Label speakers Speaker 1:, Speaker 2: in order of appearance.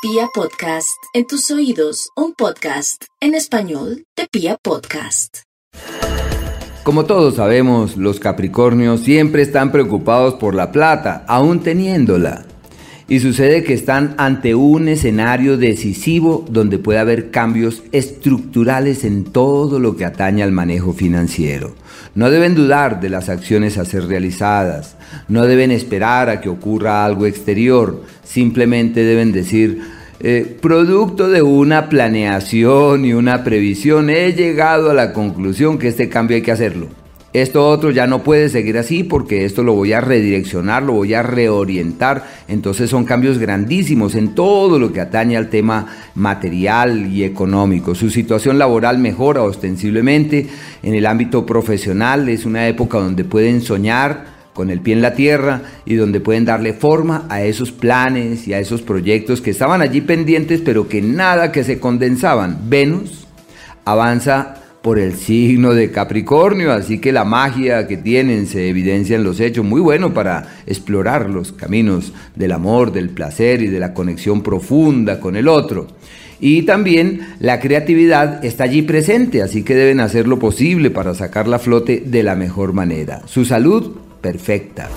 Speaker 1: Pia Podcast, en tus oídos, un podcast en español de Pia Podcast.
Speaker 2: Como todos sabemos, los Capricornios siempre están preocupados por la plata, aún teniéndola. Y sucede que están ante un escenario decisivo donde puede haber cambios estructurales en todo lo que atañe al manejo financiero. No deben dudar de las acciones a ser realizadas, no deben esperar a que ocurra algo exterior, simplemente deben decir, eh, producto de una planeación y una previsión, he llegado a la conclusión que este cambio hay que hacerlo. Esto otro ya no puede seguir así porque esto lo voy a redireccionar, lo voy a reorientar. Entonces son cambios grandísimos en todo lo que atañe al tema material y económico. Su situación laboral mejora ostensiblemente. En el ámbito profesional es una época donde pueden soñar con el pie en la tierra y donde pueden darle forma a esos planes y a esos proyectos que estaban allí pendientes pero que nada que se condensaban. Venus avanza por el signo de Capricornio, así que la magia que tienen se evidencia en los hechos, muy bueno para explorar los caminos del amor, del placer y de la conexión profunda con el otro. Y también la creatividad está allí presente, así que deben hacer lo posible para sacar la flote de la mejor manera. Su salud, perfecta.